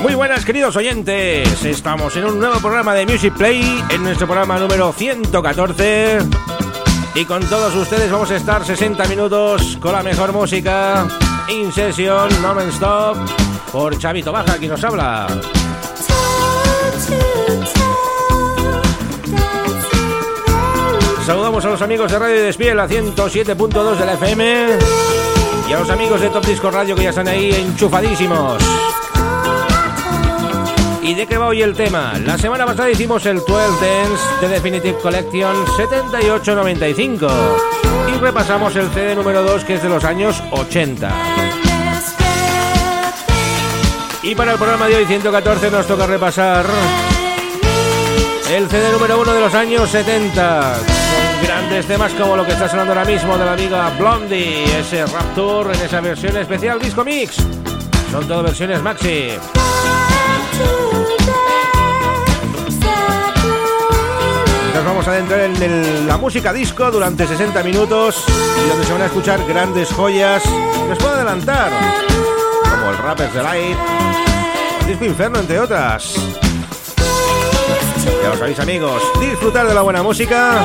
Muy buenas queridos oyentes, estamos en un nuevo programa de Music Play, en nuestro programa número 114 y con todos ustedes vamos a estar 60 minutos con la mejor música, in session, non-stop, por Chavito Baja, quien nos habla. Saludamos a los amigos de Radio Despiel a 107.2 de la FM y a los amigos de Top Disco Radio que ya están ahí enchufadísimos. ¿Y de qué va hoy el tema? La semana pasada hicimos el 12 Dance de Definitive Collection 7895 y repasamos el CD número 2 que es de los años 80. Y para el programa de hoy 114 nos toca repasar el CD número 1 de los años 70 con grandes temas como lo que está sonando ahora mismo de la amiga Blondie, ese Rapture en esa versión especial Disco Mix. Son todo versiones maxi. Nos vamos a adentrar en la música disco durante 60 minutos y donde se van a escuchar grandes joyas. Les puedo adelantar, como el Rapper's Delight, el Disco Inferno, entre otras. Ya lo sabéis, amigos, disfrutar de la buena música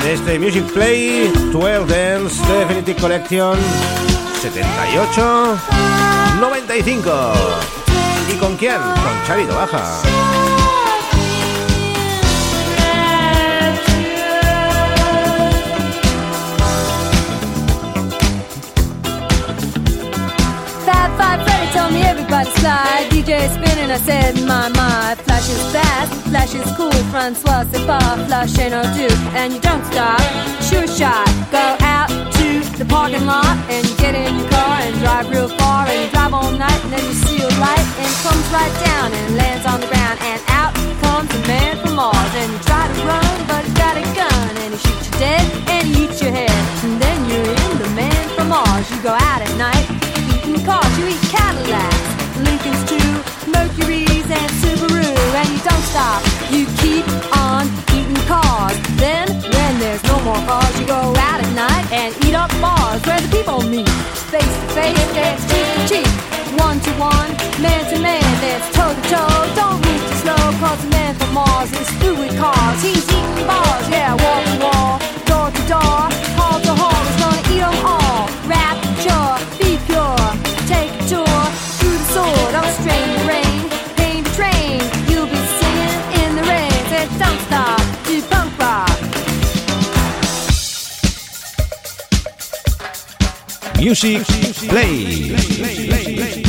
en este Music Play 12 Dance Definitive Collection 78 95. ¿Y con quién? Con Chavito Baja. Me everybody slide. DJ spinning, I said, my, my. Flash is fast, flash is cool. Francois, pas flash ain't no do. And you don't stop, sure shot. Go out to the parking lot and you get in your car and drive real far. And you drive all night and then you see a light and it comes right down and lands on the ground. And out comes a man from Mars. And you try to run, but he's got a gun. And he shoots you dead and he eats your head. And then you're in the man from Mars. You go out at night eating cars. You eat Cadillacs, Lincolns too, Mercury's and Subaru, and you don't stop. You keep on eating cars. Then, when there's no more cars, you go out at night and eat up bars where the people meet. Face to face, there's cheek to cheek. One to one, man to man, there's toe to toe. Don't move too slow, cause the man from Mars is through with cars. He's eating bars, yeah, wall to wall, door to door, hall to hall. He's gonna eat them all. Rapture, Music Play.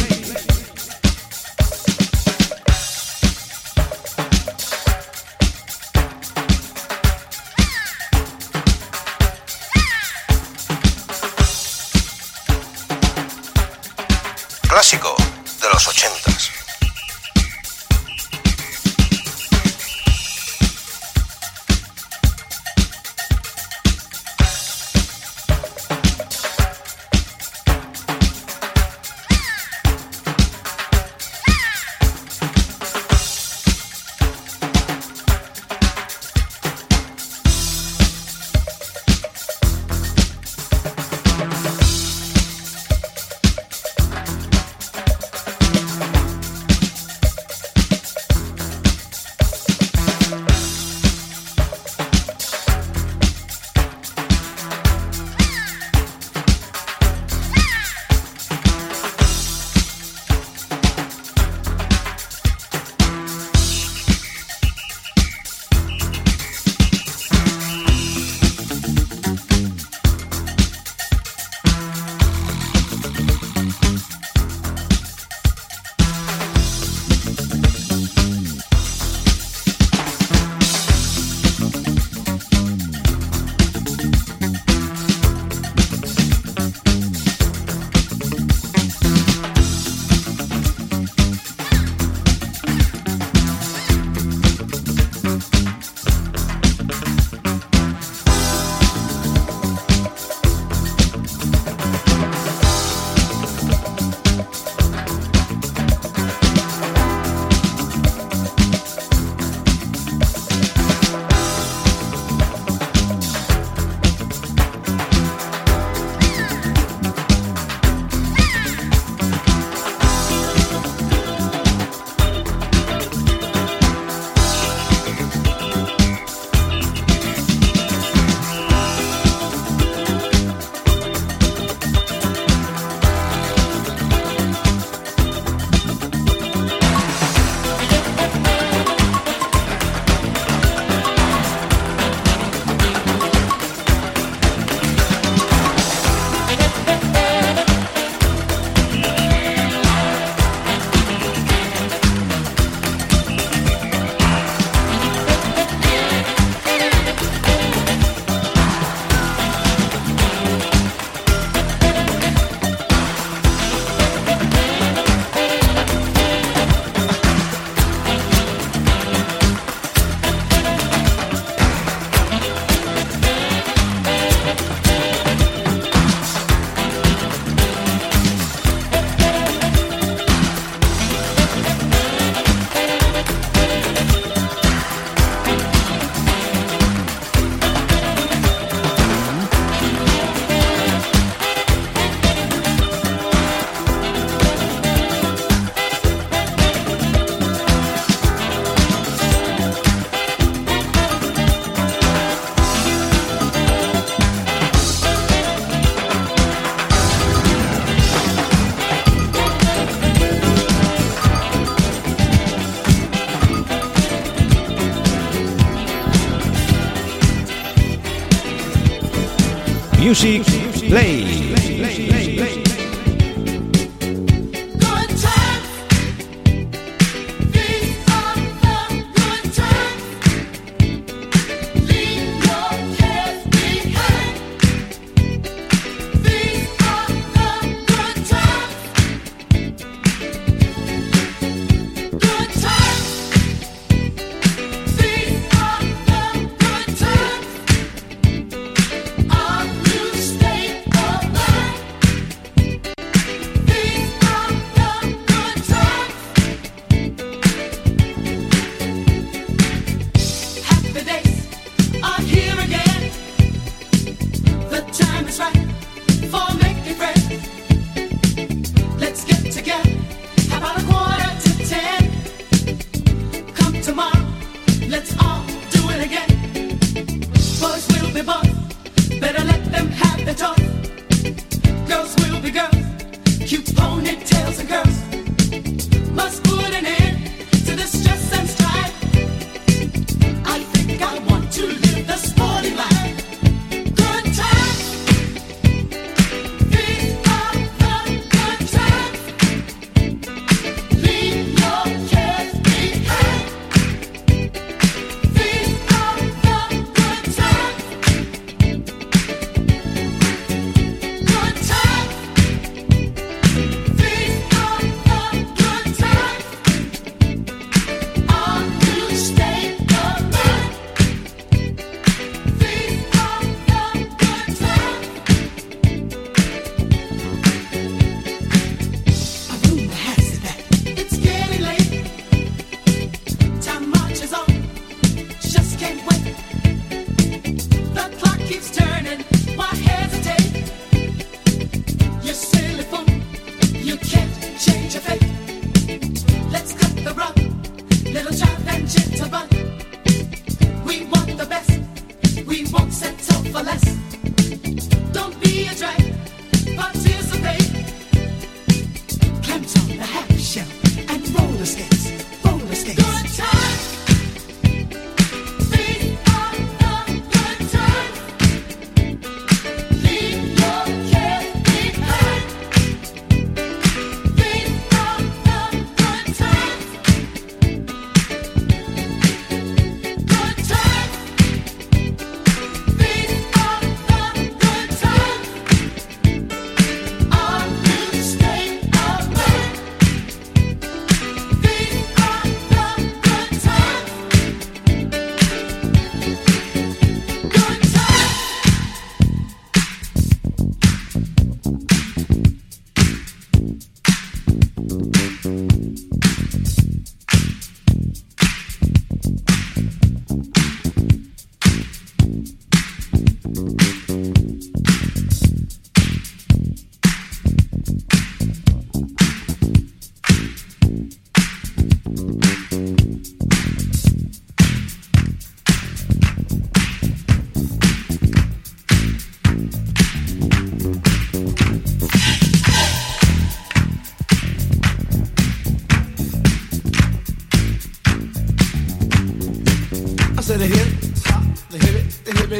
Music change effect.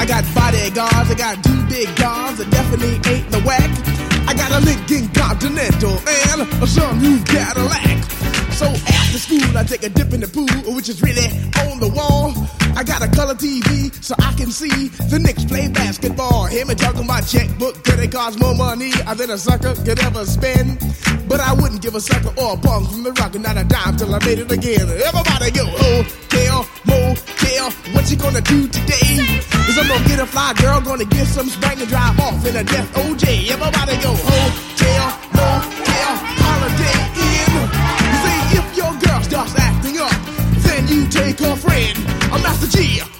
I got bodyguards, I got two big guns that definitely ain't the whack. I got a Lincoln Continental and a sunroof Cadillac. So after school, I take a dip in the pool, which is really on the wall. I got a color TV so I can see the Knicks play basketball. Him and talking my checkbook, could it cost more money than a sucker could ever spend? But I wouldn't give a sucker or a punk from the rock and not a dime till I made it again. Everybody go, oh, hotel, motel, what you gonna do today? Is I'm gonna get a fly girl, gonna get some spank and drive off in a death OJ. Everybody go, oh, hotel, motel, holiday in. See, if your girl starts acting up, then you take her friend. I'm Master Gee.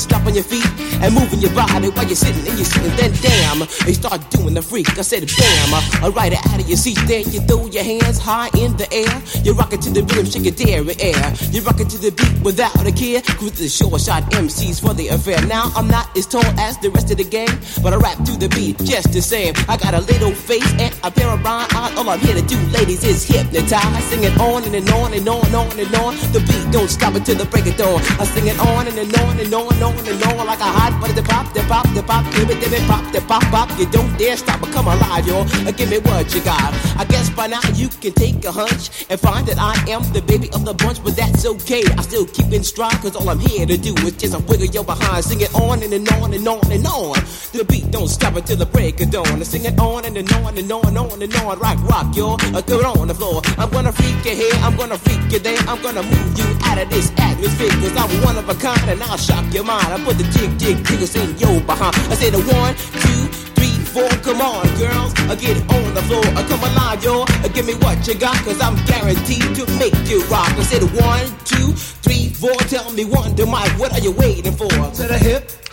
stomping your feet and moving your body while you're sitting and you're sitting. Then damn, you start doing the freak. I said bam, I ride it out of your seat. Then you throw your hands high in the air. You rock it to the rhythm, shake your dairy air. You rock it to the beat without a care. Cruise the short shot MCs for the affair. Now I'm not as tall as the rest of the gang, but I rap to the beat just the same. I got a little face and a pair of rhyme eyes. All I'm here to do, ladies, is hypnotize. Sing it on and, and on and on and on and on. The beat don't stop until the break of dawn. I sing it on and, and on and on and on and on like a hot butter. The pop, the pop, the pop, give it, give it, pop, the pop, pop. You don't dare stop or come alive, y'all. Give me what you got. I guess by now you can take a hunch and find that I am the baby of the bunch, but that's okay. I still keep in stride, cause all I'm here to do is just a wiggle your behind. Sing it on and, and on and on and on. The beat don't stop until the break of dawn. I sing it on and, and on and on and on and on. Rock, rock, y'all. Uh, Throw it on the floor. I'm gonna freak you here, I'm gonna freak you there. I'm gonna move you out of this atmosphere, cause I'm one of a kind and I'll shock your mind. I put the jig, jig, jiggles in your behind. I say the one, two, three, four. Come on, girls, I get on the floor. I come alive, yo. Uh, Give me what you got, cause I'm guaranteed to make you rock. I said one, two, three, four. Tell me Wonder Mike, what are you waiting for? To the hip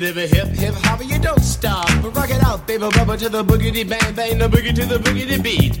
Hip the hip hip hip hop, you don't stop. But rock it out, baby bubba to the boogity bang bang, the boogie to the boogity beat.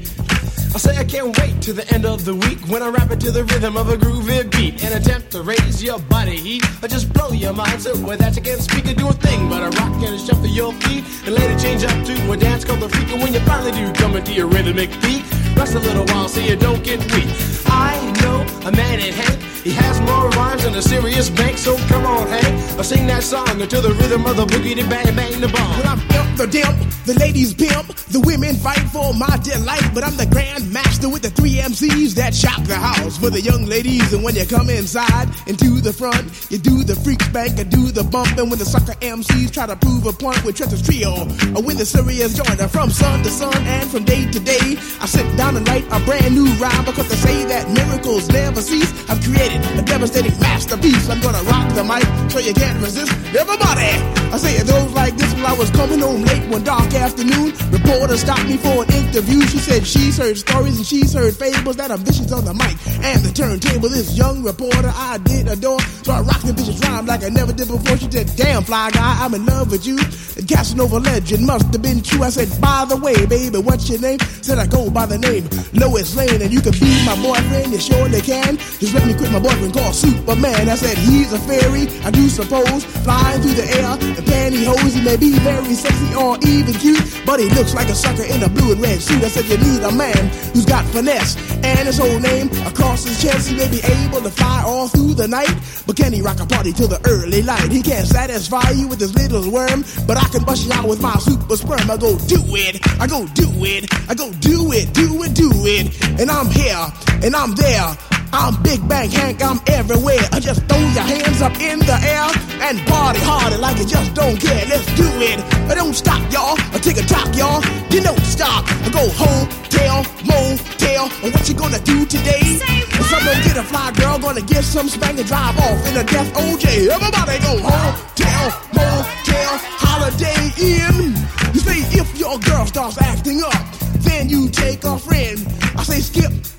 I say I can't wait to the end of the week when I rap it to the rhythm of a groovy beat and attempt to raise your body heat or just blow your mind so with that you can't speak or do a thing but a rock and shuffle your feet and it change up to a dance called the freak and when you finally do come into your rhythmic beat rest a little while so you don't get weak. I know a man in Hank, he has more rhymes than a serious bank, so come on Hank, I sing that song until the rhythm of the boogie bang bang the bomb. Well, I'm imp the dimp, the ladies pimp, the women fight for my delight. But I'm the grand master with the three MCs that shock the house for the young ladies. And when you come inside and to the front, you do the freak spank and do the bump. And when the sucker MCs try to prove a point with Trent's trio, or when the serious joiner from sun to sun and from day to day, I sit down and write a brand new rhyme because they say that miracles never cease. I've created a devastating masterpiece. I'm gonna rock the mic so you can't resist. Everybody, I say it goes like this while I was coming home late one dark afternoon. Reporter stopped me for an interview. She said she's heard stories and she's heard fables that are vicious on the mic and the turntable. This young reporter I did adore, so I rocked the vicious rhyme like I never did before. She said, "Damn fly guy, I'm in love with you." The Casanova legend must have been true. I said, "By the way, baby, what's your name?" Said I go by the name Lois Lane, and you can be my boyfriend. You surely can. Just let me quit my boyfriend called Superman. I said he's a fairy, I do suppose, flying through the air the pantyhose. He may be very sexy or even cute, but he looks like a sucker in a blue and red suit. I said you need a man who's got finesse and his whole name across his chest. He may be able to fly all through the night, but can he rock a party till the early light? He can't satisfy you with his little worm, but I can bust you out with my super sperm. I go do it, I go do it, I go do it, do it, do it, and I'm here and I'm there. I'm Big Bang Hank, I'm everywhere. I just throw your hands up in the air and party harder like you just don't care. Let's do it. I Don't stop, y'all. I take a talk, y'all. You don't stop. Go home, tell, motel. What you gonna do today? Someone get a fly girl, gonna get some spank and drive off in a death OJ. Everybody go home, tell, motel, holiday in. You say if your girl starts acting up, then you take a friend. I say skip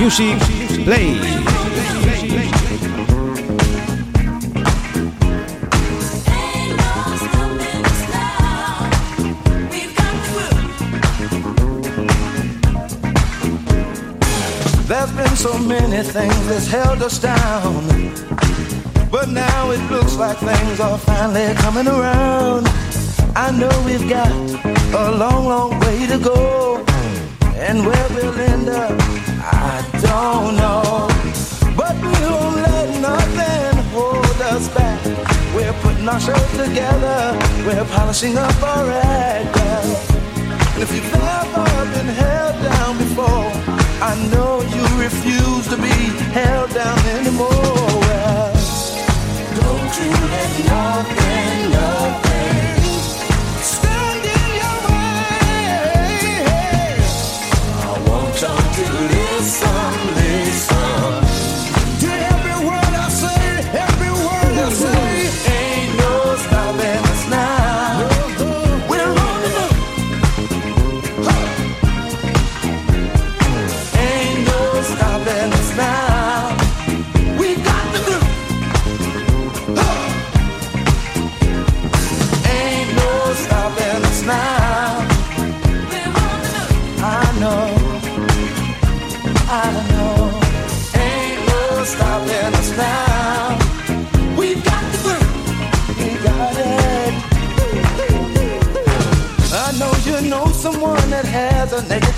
Music Play. There's been so many things that's held us down. But now it looks like things are finally coming around. I know we've got a long, long way to go. And where we'll end up, I don't know. But we won't let nothing hold us back. We're putting our show together. We're polishing up our act. And if you've ever been held down before, I know you refuse to be held down anymore. Don't you let nothing, nothing listen,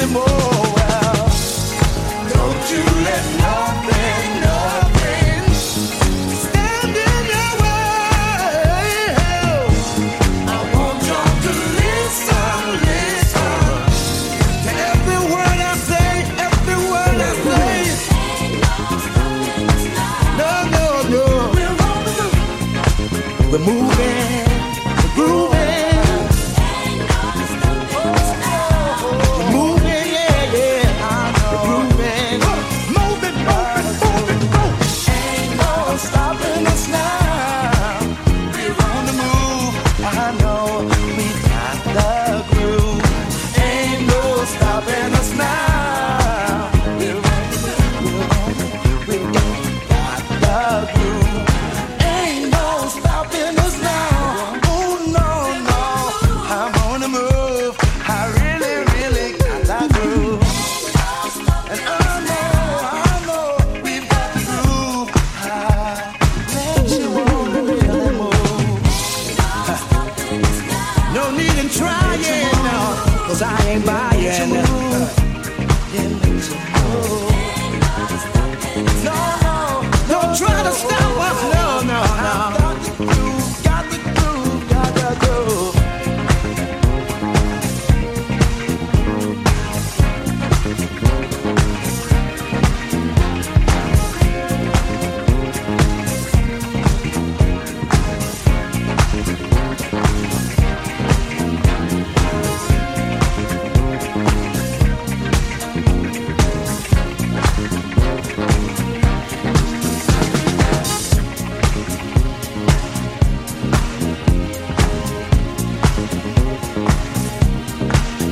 anymore. Don't you let nothing,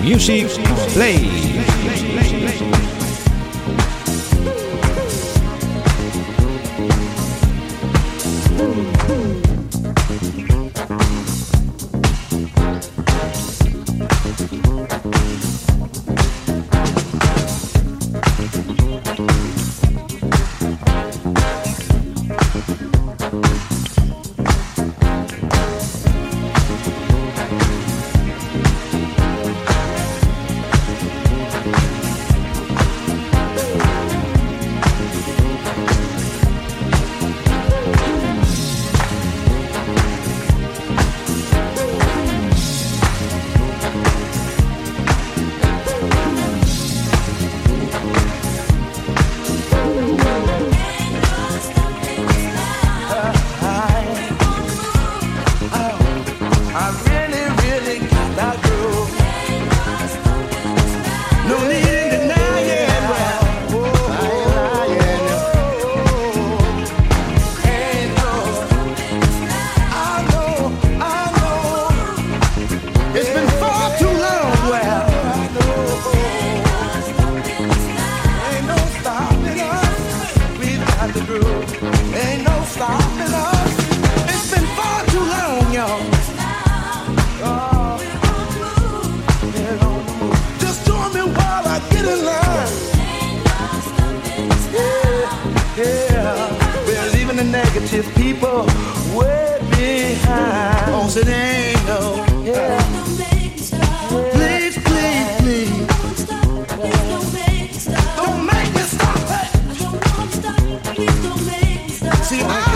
Music Play. See, I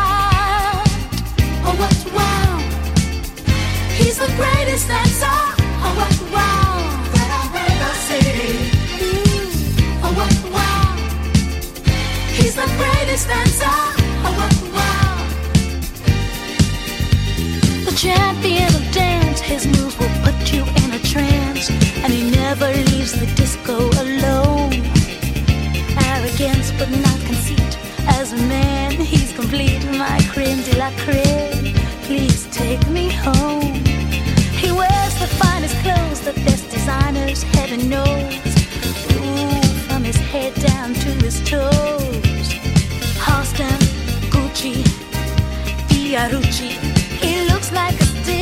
what wow. He's the greatest, that's. Oh, what wow. That I've ever seen. Mm. Oh, what wow. He's the greatest, that's. Oh, what wow. The champion of dance, his moves will put you in a trance. And he never leaves the disco alone. Arrogance, but not conceit. As a man, he's complete, my creme la creme please take me home. He wears the finest clothes, the best designers, heaven knows. Ooh, from his head down to his toes. Halston, Gucci, Fiorucci. He looks like a steal.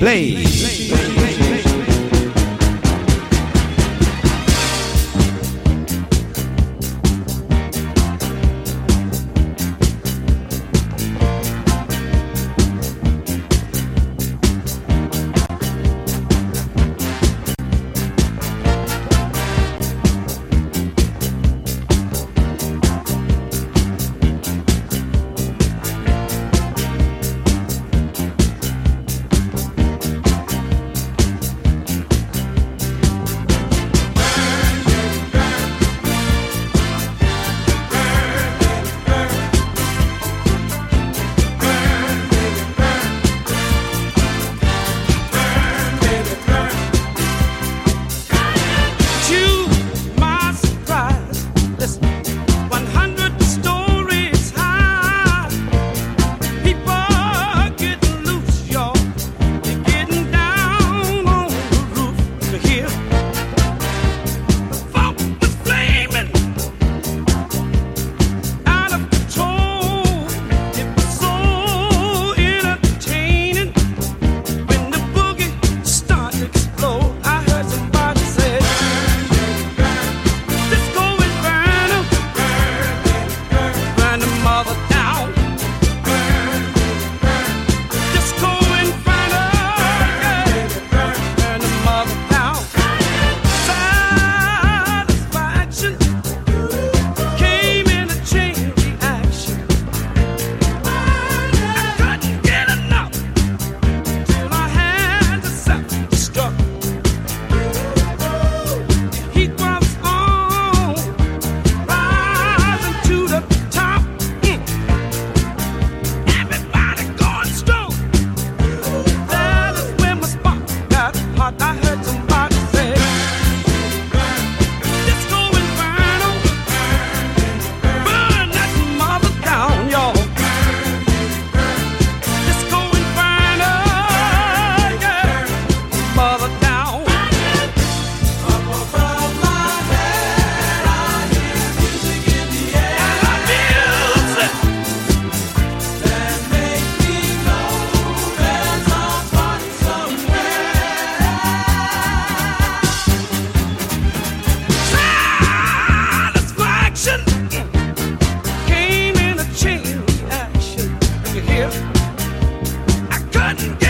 Music you here. I couldn't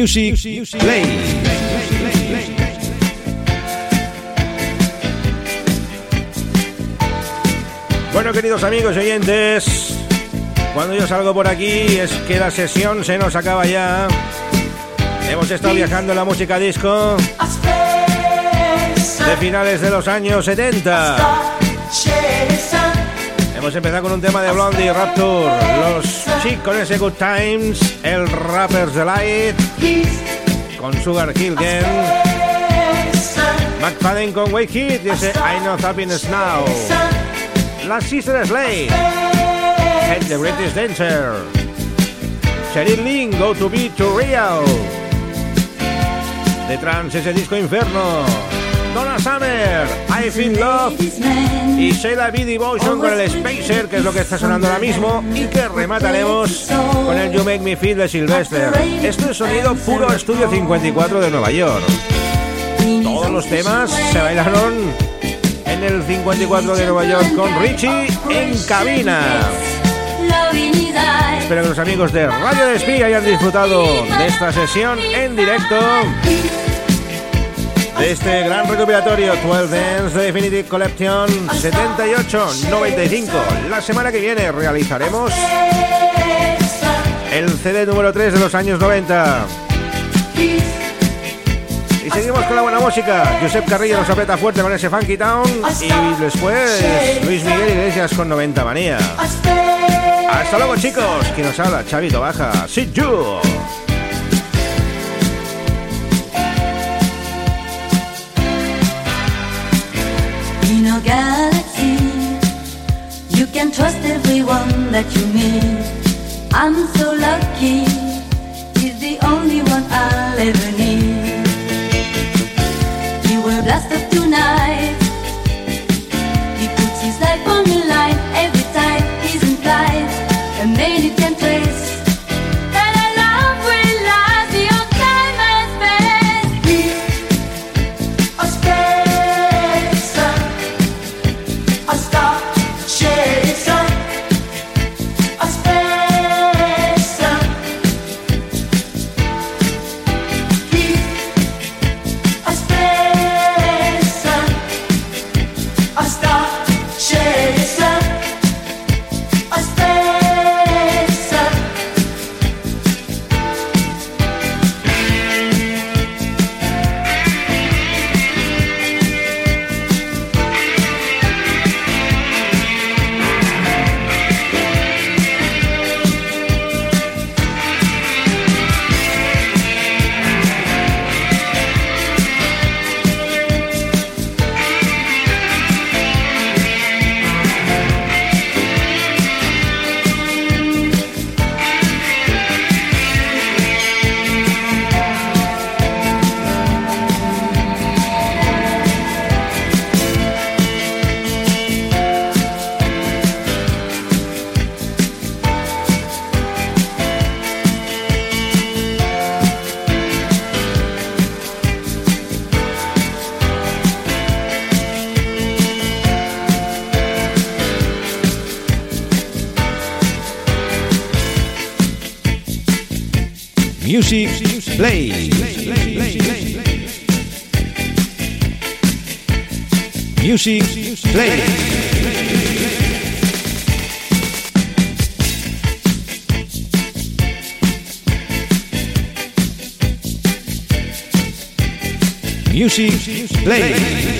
Music Play. Bueno, queridos amigos y oyentes, cuando yo salgo por aquí es que la sesión se nos acaba ya. Hemos estado viajando en la música disco de finales de los años 70. Hemos empezado con un tema de Blondie Rapture, los chicos ese Good Times, el Rapper's Delight, con Sugar Hill Gang, McFadden con Wake It y ese I Know Happiness Now, la Sister Slade, and the British Dancer, Cheryl Lynn, Go To Be To Real, de trans ese disco Inferno, Donna Summer, I Feel Love y Sheila B. Devotion con el Spacer, que es lo que está sonando ahora mismo, y que remataremos con el You Make Me Feel de Sylvester. Esto es sonido puro estudio 54 de Nueva York. Todos los temas se bailaron en el 54 de Nueva York con Richie en cabina. Espero que los amigos de Radio Despí hayan disfrutado de esta sesión en directo de este gran recopilatorio 12 Dance de Definitive Collection 78-95. La semana que viene realizaremos el CD número 3 de los años 90. Y seguimos con la buena música. Josep Carrillo nos aprieta fuerte con ese Funky Town. Y después Luis Miguel Iglesias con 90 Manía. Hasta luego, chicos. Quien nos habla, Chavito Baja. See you. Galaxy, you can trust everyone that you meet. I'm so lucky, he's the only one I'll ever need. He will blast up tonight. He puts his life on the line every time he's in flight, and then you can trace. Music Play. Music Play. Music Play.